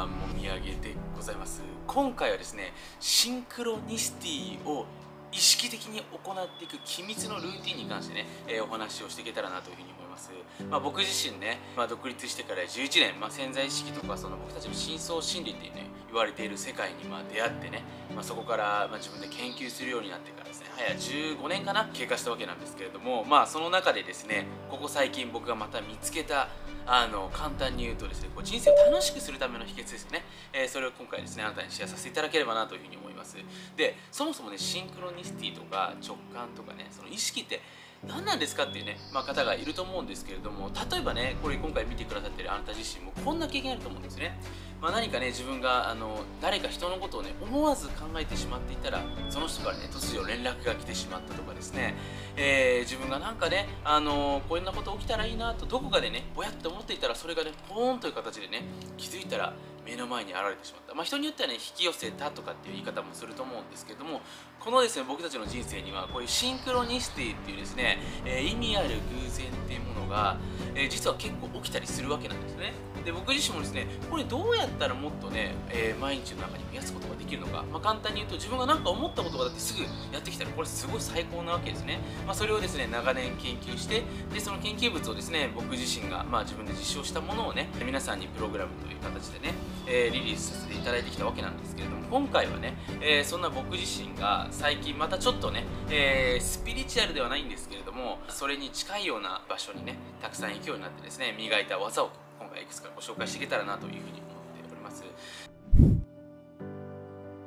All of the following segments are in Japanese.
はもみあげでございます。今回はですねシンクロニシティを意識的に行っていく機密のルーティンに関してね、えーお話をしていけたらなというふうに思います、まあ、僕自身ね、まあ、独立してから11年、まあ、潜在意識とかその僕たちの深層心理っていうね言われている世界にまあ出会ってね、まあ、そこからまあ自分で研究するようになってからですね早15年かな経過したわけなんですけれどもまあその中でですねここ最近僕がまた見つけたあの簡単に言うとですねこう人生を楽しくするための秘訣ですね、えーそれを今回ですねあなたにシェアさせていただければなというふうに思います。でそもそもねシンクロニシティとか直感とかねその意識って何なんですかっていうね、まあ、方がいると思うんですけれども例えばねこれ今回見てくださってるあなた自身もこんな経験あると思うんですね、まあ、何かね自分があの誰か人のことをね思わず考えてしまっていたらその人からね突如連絡が来てしまったとかですね、えー自分がなんかねあのこんなこと起きたらいいなとどこかでねぼやっと思っていたらそれがねポーンという形でね気づいたら目の前に現れてしまった、まあ、人によってはね引き寄せたとかっていう言い方もすると思うんですけどもこのですね僕たちの人生にはこういうシンクロニシティっていうですね、えー意味ある偶然っていうものが、えー実は結構起きたりするわけなんですね。で僕自身もですねこれどうやったらもっとね、えー毎日の中に増やすことができるのか、まあ、簡単に言うと自分が何か思ったことがだってすぐやってきたらこれすごい最高なわけですね、まあ、それをですね長年研究してでその研究物をですね僕自身が、まあ、自分で実証したものをね皆さんにプログラムという形でね、えーリリースさせていただいてきたわけなんですけれども今回はね、えーそんな僕自身が最近またちょっとね、えースピリチュアルではないんですけれどもそれに近いような場所にねたくさん行くようになってですね磨いた技を今回いくつかご紹介していけたらなというふうに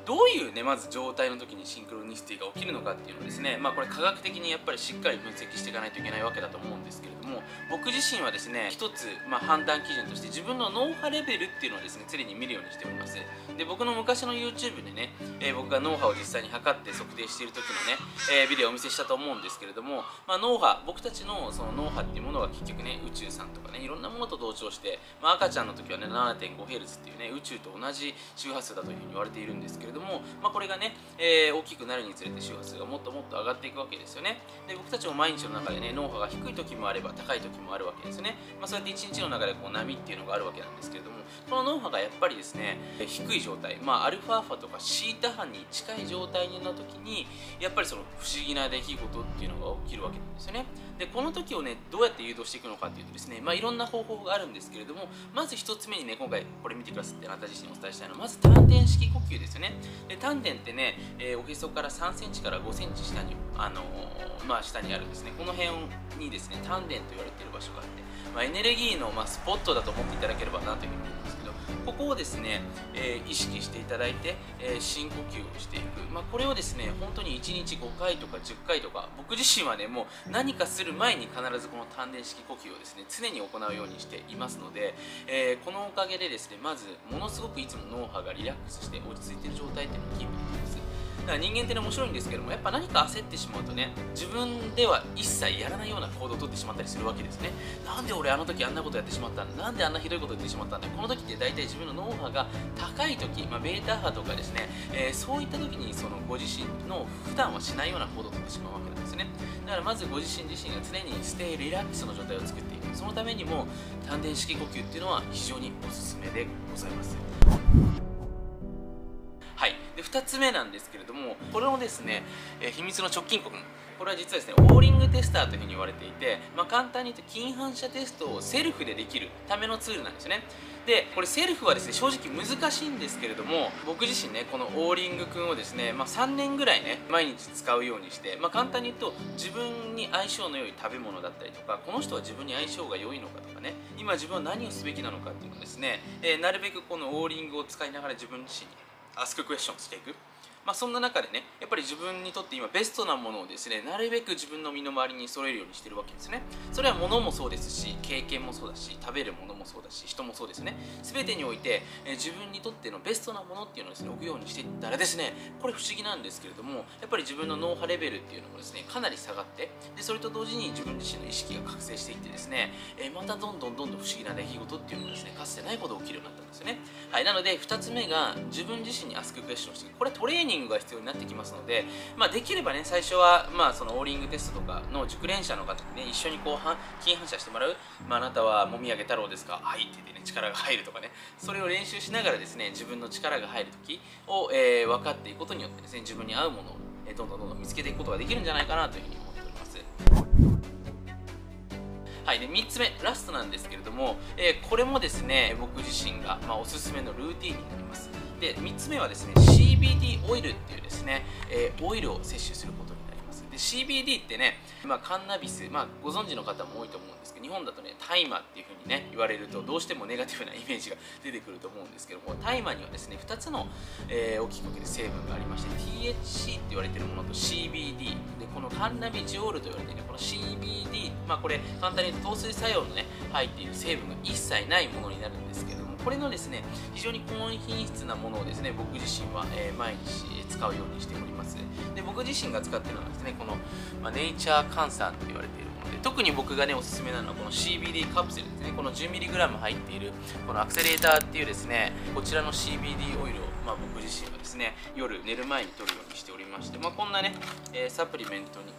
どういうねまず状態の時にシンクロニシティが起きるのかっていうのをですねまあこれ科学的にやっぱりしっかり分析していかないといけないわけだと思うんですけれども僕自身はですね一つ、まあ、判断基準として自分の脳波レベルっていうのをですね常に見るようにしております。で僕の昔の YouTube でね、えー僕が脳波を実際に測って測定している時のね、えービデオをお見せしたと思うんですけれども、まあ、脳波僕たちのその脳波っていうものは結局ね宇宙さんとかねいろんなものと同調して、まあ、赤ちゃんの時はね 7.5Hz っていうね宇宙と同じ周波数だというふうに言われているんですけれども、まあ、これがね、えー大きくなるにつれて周波数がもっともっと上がっていくわけですよね。で僕たちも毎日の中でね脳波が低い時もあれば高い時もあるわけですよね、まあ、そうやって一日の中でこう波っていうのがあるわけなんですけれどもこの脳波がやっぱりですね低い状態、まあ、アルファ波とかシータ波に近い状態の時にやっぱりその不思議な出来事っていうのが起きるわけなんですよね。でこの時をねどうやって誘導していくのかっていうとですね、まあ、いろんな方法があるんですけれどもまず一つ目にね今回これ見てくださってあなた自身にお伝えしたいのはまず丹田式呼吸ですよね。で丹田ってね、えーおへそから3センチから5センチ下にあのーまあ下にあるですね。この辺にですね丹田と言われている場所があって、まあ、エネルギーの、まあ、スポットだと思っていただければなというふうにここをですね、えー意識していただいて、えー深呼吸をしていく、まあ、これをですね本当に1日5回とか10回とか僕自身はねもう何かする前に必ずこの丹田式呼吸をですね常に行うようにしていますので、えーこのおかげでですねまずものすごくいつも脳波がリラックスして落ち着いている状態っていうのをキープできます。だから人間ってね面白いんですけどもやっぱ何か焦ってしまうとね自分では一切やらないような行動をとってしまったりするわけですね。なんで俺あの時あんなことやってしまったんだなんであんなひどいこと言ってしまったんだこの時って大体自分の脳波が高い時、まあ、ベータ波とかですね、えーそういった時にそのご自身の普段はしないような行動をとってしまうわけなんですね。だからまずご自身自身が常にステイリラックスの状態を作っていく。そのためにも丹田式呼吸っていうのは非常におすすめでございます、2つ目なんですけれどもこれをですね、えー秘密の直近国。これは実はですねオーリングテスターというふうに言われていて、まあ、簡単に言うと近反射テストをセルフでできるためのツールなんですよね。でこれセルフはですね正直難しいんですけれども僕自身ねこのオーリングくんをですね、まあ、3年ぐらいね毎日使うようにして、まあ、簡単に言うと自分に相性の良い食べ物だったりとかこの人は自分に相性が良いのかとかね今自分は何をすべきなのかっていうのをですね、えーなるべくこのオーリングを使いながら自分自身にアスククエスチョンしていく。まあ、そんな中でねやっぱり自分にとって今ベストなものをですねなるべく自分の身の回りに揃えるようにしてるわけですね。それは物もそうですし経験もそうだし食べるものもそうだし人もそうですね。全てにおいて、え自分にとってのベストなものっていうのをですね置くようにしていったらですねこれ不思議なんですけれどもやっぱり自分の脳波レベルっていうのもですねかなり下がってでそれと同時に自分自身の意識が覚醒していってですね、えまたどんどんどんどん不思議な出来事っていうのがですねかつてないほど起きるようになったんですよね。はいなので2つ目が自分自身にアスククエスチョンしてこれトレーニングニングが必要になってきますので、まあ、できればね最初は、まあ、そのオーリングテストとかの熟練者の方にね一緒にこう筋反射してもらう、まあ、なたはもみあげ太郎ですか？はいって言ってね力が入るとかね。それを練習しながらですね自分の力が入る時を、えー、分かっていくことによってですね自分に合うものを、えー、どんどんどんどん見つけていくことができるんじゃないかなというふうに思っております。はい、で3つ目ラストなんですけれども、えー、これもですね僕自身が、まあ、おすすめのルーティンになります。で3つ目はですね CBD オイルっていうですね、えー、オイルを摂取することになります。で CBD ってね、まあ、カンナビス、まあ、ご存知の方も多いと思うんですけど日本だとね大麻っていう風にね言われるとどうしてもネガティブなイメージが出てくると思うんですけども大麻にはですね2つの、えー、大きく分ける成分がありまして THC って言われてるものと CBD でこのカンナビジオールと言われているこの CBD まあこれ簡単に言うと糖水作用のね入っている成分が一切ないものになるんですけどもこれのですね非常に高品質なものをですね僕自身は、えー、毎日使うようにしております。で僕自身が使ってるのはですねこの、まあ、ネイチャー換算と言われているもので特に僕がねおすすめなのはこの CBD カプセルですね。この 10mg 入っているこのアクセレーターっていうですねこちらの CBD オイルを、まあ、僕自身はですね夜寝る前に摂るようにしておりまして、まあ、こんなね、えー、サプリメントに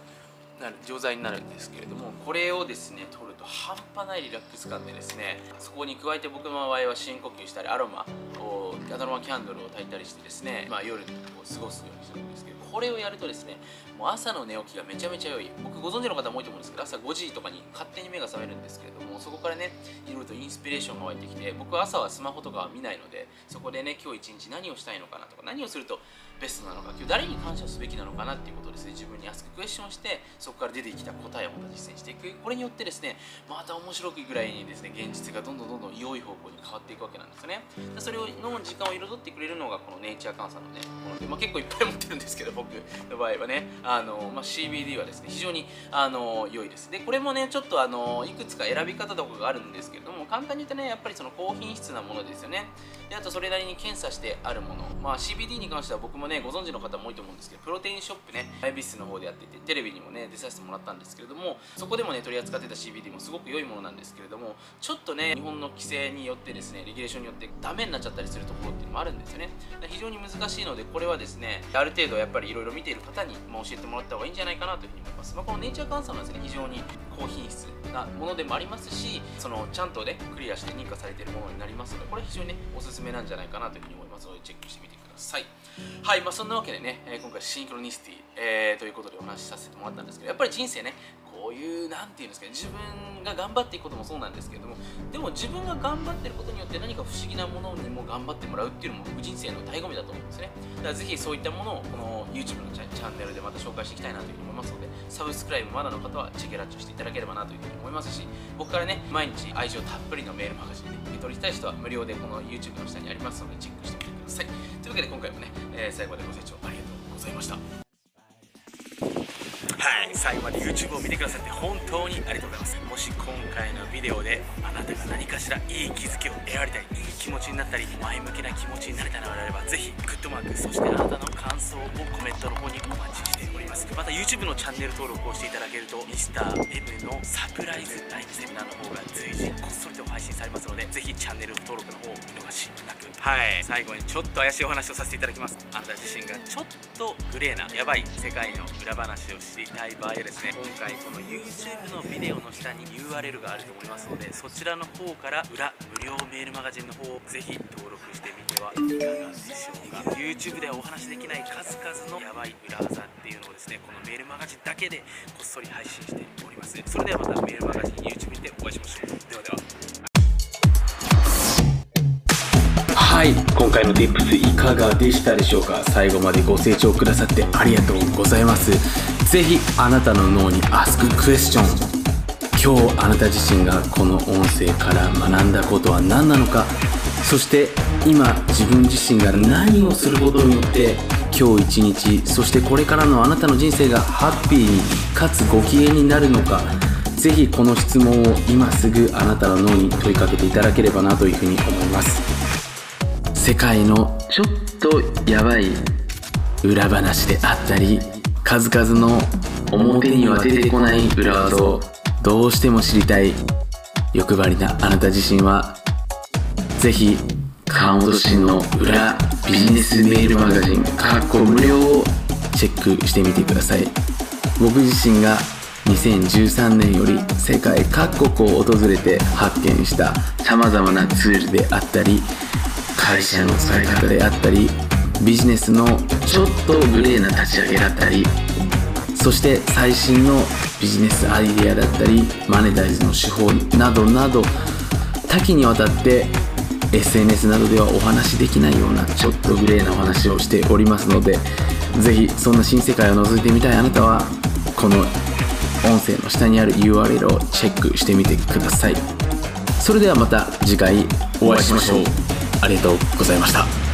なる錠剤になるんですけれどもこれをですね取ると半端ないリラックス感でですねそこに加えて僕の場合は深呼吸したりアロマをアロマキャンドルを焚いたりしてですね、まあ、夜を過ごすようにしてるんですけどこれをやるとですねもう朝の寝起きがめちゃめちゃ良い。僕ご存知の方も多いと思うんですけど朝5時とかに勝手に目が覚めるんですけれどもそこからねいろいろとインスピレーションが湧いてきて僕は朝はスマホとかは見ないのでそこでね今日一日何をしたいのかなとか何をするとベストなのか今日誰に感謝すべきなのかなっていうことをですね自分にアスククエスチョンしてそこから出てきた答えをまた実践していく。これによってですねまた面白くぐらいにですね現実がどんどんどんどん良い方向に変わっていくわけなんですよね。それをの時間を彩ってくれるのがこのネイチャー監査のねもので、まあ、結構いっぱい持ってるんですけど僕の場合はねあの、まあ、CBD はですね非常にあの良いです。でこれもねちょっとあのいくつか選び方とかがあるんですけれども簡単に言うとねやっぱりその高品質なものですよね。であとそれなりに検査してあるもの、まあ、CBD に関しては僕もねご存知の方も多いと思うんですけどプロテインショップねアイビスの方でやっていてテレビにもね出させてもらったんですけれどもそこでもね取り扱ってた CBD もすごく良いものなんですけれどもちょっとね日本の規制によってですねレギュレーションによってダメになっちゃったりするところっていうのもあるんですよね。非常に難しいのでこれはですねある程度やっぱりろいろ見ている方に、ま教えてもらった方がいいんじゃないかなというふうに思います、まあ、このネイチャー換算はですね非常に高品質なものでもありますしそのちゃんとねクリアして認可されているものになりますのでこれ非常にねおすすめなんじゃないかなというふうに思いますのでチェックしてみてください。はいまあそんなわけでね、え今回シンクロニシティ、えー、ということでお話しさせてもらったんですけどやっぱり人生ねこういう何て言うんですかね自分が頑張っていくこともそうなんですけれどもでも自分が頑張ってることによって何か不思議なものにも頑張ってもらうっていうのも僕人生の醍醐味だと思うんですね。だからぜひそういったものをこの YouTube のチャンネルでまた紹介していきたいなというふうに思いますのでサブスクライブまだの方はチェケラッチョしていただければなというふうに思いますし僕からね毎日愛情たっぷりのメールマガジンで受け取りたい人は無料でこの YouTube の下にありますのでチェックしてみてください。というわけで今回もね、えー、最後までご清聴ありがとうございました。はい最後まで YouTube を見てくださって本当にありがとうございます。もし今回のビデオであなたが何かしらいい気づきを得られたりいい気持ちになったり前向きな気持ちになれたのであればぜひグッドマークそしてあなたの感想をコメントの方にお待ちしております。また YouTube のチャンネル登録をしていただけると Mr.M のサプライズタイムセミナーの方が随時こっそりと配信されますのでぜひチャンネル登録の方を見逃しなく。はい。最後にちょっと怪しいお話をさせていただきます。あなた自身がちょっとグレーなヤバい世界の裏話を知りたい場合はですね今回この YouTube のビデオの下に URL があると思いますのでそちらの方から裏無料メールマガジンの方をぜひ登録してみてはいかがでしょうか？YouTube ではお話しできない数々のヤバい裏技っていうのをですねこのメールマガジンだけでこっそり配信しております。それではまたメールマガジン YouTube でお会いしましょう。ではでは。はい今回の Tips いかがでしたでしょうか？最後までご清聴くださってありがとうございます。ぜひあなたの脳に Ask Question 今日あなた自身がこの音声から学んだことは何なのか？そして今自分自身が何をすることによって今日一日そしてこれからのあなたの人生がハッピーにかつご機嫌になるのかぜひこの質問を今すぐあなたの脳に問いかけていただければなというふうに思います。世界のちょっとやばい裏話であったり数々の表には出てこない裏技をどうしても知りたい欲張りなあなた自身はぜひ川本慎の裏ビジネスメールマガジンかっこ無料をチェックしてみてください。僕自身が2013年より世界各国を訪れて発見した様々なツールであったり会社の使い方であったりビジネスのちょっとグレーな立ち上げだったりそして最新のビジネスアイデアだったりマネタイズの手法などなど多岐にわたって SNS などではお話しできないようなちょっとグレーなお話をしておりますのでぜひそんな新世界を覗いてみたいあなたはこの音声の下にある URL をチェックしてみてください。それではまた次回お会いしましょう。ありがとうございました。